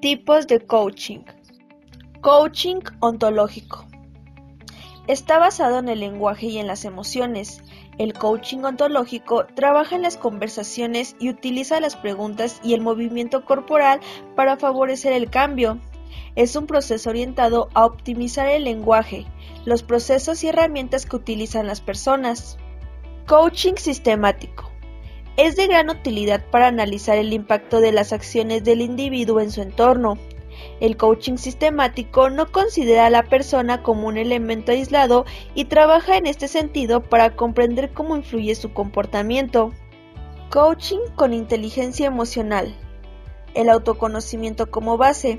Tipos de coaching. Coaching ontológico. Está basado en el lenguaje y en las emociones. El coaching ontológico trabaja en las conversaciones y utiliza las preguntas y el movimiento corporal para favorecer el cambio. Es un proceso orientado a optimizar el lenguaje, los procesos y herramientas que utilizan las personas. Coaching sistemático. Es de gran utilidad para analizar el impacto de las acciones del individuo en su entorno. El coaching sistemático no considera a la persona como un elemento aislado y trabaja en este sentido para comprender cómo influye su comportamiento. Coaching con inteligencia emocional. El autoconocimiento como base.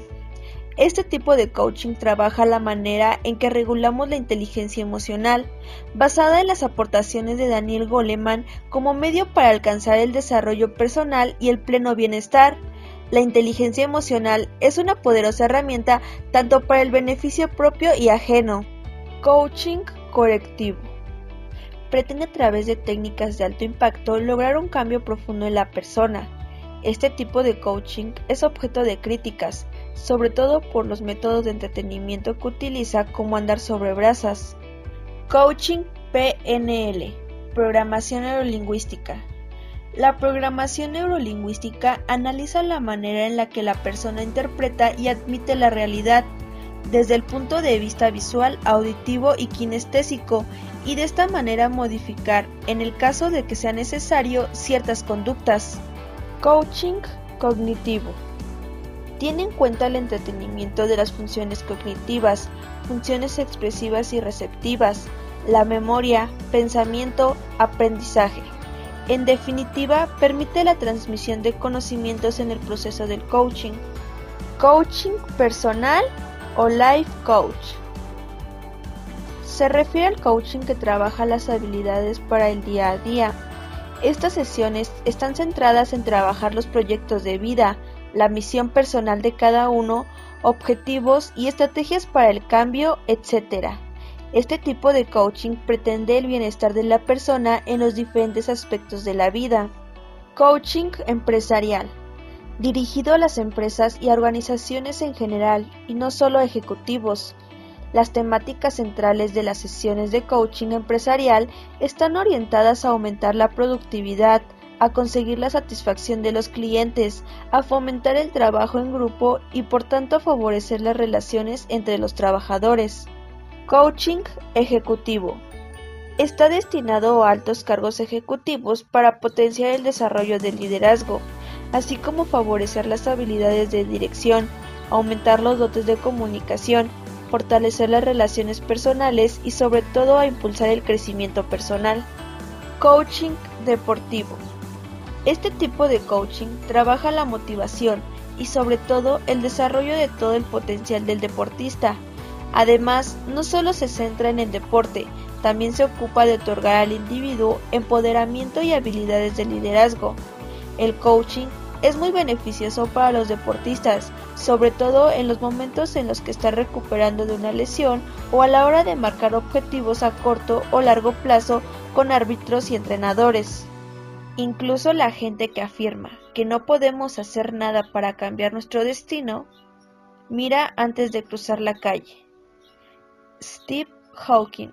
Este tipo de coaching trabaja la manera en que regulamos la inteligencia emocional, basada en las aportaciones de Daniel Goleman como medio para alcanzar el desarrollo personal y el pleno bienestar. La inteligencia emocional es una poderosa herramienta tanto para el beneficio propio y ajeno. Coaching correctivo. Pretende a través de técnicas de alto impacto lograr un cambio profundo en la persona. Este tipo de coaching es objeto de críticas, sobre todo por los métodos de entretenimiento que utiliza como andar sobre brasas. Coaching PNL, Programación Neurolingüística. La programación neurolingüística analiza la manera en la que la persona interpreta y admite la realidad, desde el punto de vista visual, auditivo y kinestésico, y de esta manera modificar, en el caso de que sea necesario, ciertas conductas. Coaching cognitivo tiene en cuenta el entretenimiento de las funciones cognitivas, funciones expresivas y receptivas, la memoria, pensamiento, aprendizaje. En definitiva, permite la transmisión de conocimientos en el proceso del coaching. Coaching personal o life coach. Se refiere al coaching que trabaja las habilidades para el día a día. Estas sesiones están centradas en trabajar los proyectos de vida, la misión personal de cada uno, objetivos y estrategias para el cambio, etc. Este tipo de coaching pretende el bienestar de la persona en los diferentes aspectos de la vida. Coaching empresarial. Dirigido a las empresas y a organizaciones en general, y no solo a ejecutivos. Las temáticas centrales de las sesiones de coaching empresarial están orientadas a aumentar la productividad, a conseguir la satisfacción de los clientes, a fomentar el trabajo en grupo y por tanto a favorecer las relaciones entre los trabajadores. Coaching ejecutivo. Está destinado a altos cargos ejecutivos para potenciar el desarrollo del liderazgo, así como favorecer las habilidades de dirección, aumentar los dotes de comunicación, fortalecer las relaciones personales y sobre todo a impulsar el crecimiento personal. Coaching deportivo. Este tipo de coaching trabaja la motivación y sobre todo el desarrollo de todo el potencial del deportista. Además, no solo se centra en el deporte, también se ocupa de otorgar al individuo empoderamiento y habilidades de liderazgo. El coaching es muy beneficioso para los deportistas, sobre todo en los momentos en los que están recuperando de una lesión o a la hora de marcar objetivos a corto o largo plazo con árbitros y entrenadores. Incluso la gente que afirma que no podemos hacer nada para cambiar nuestro destino, mira antes de cruzar la calle. Steve Hawking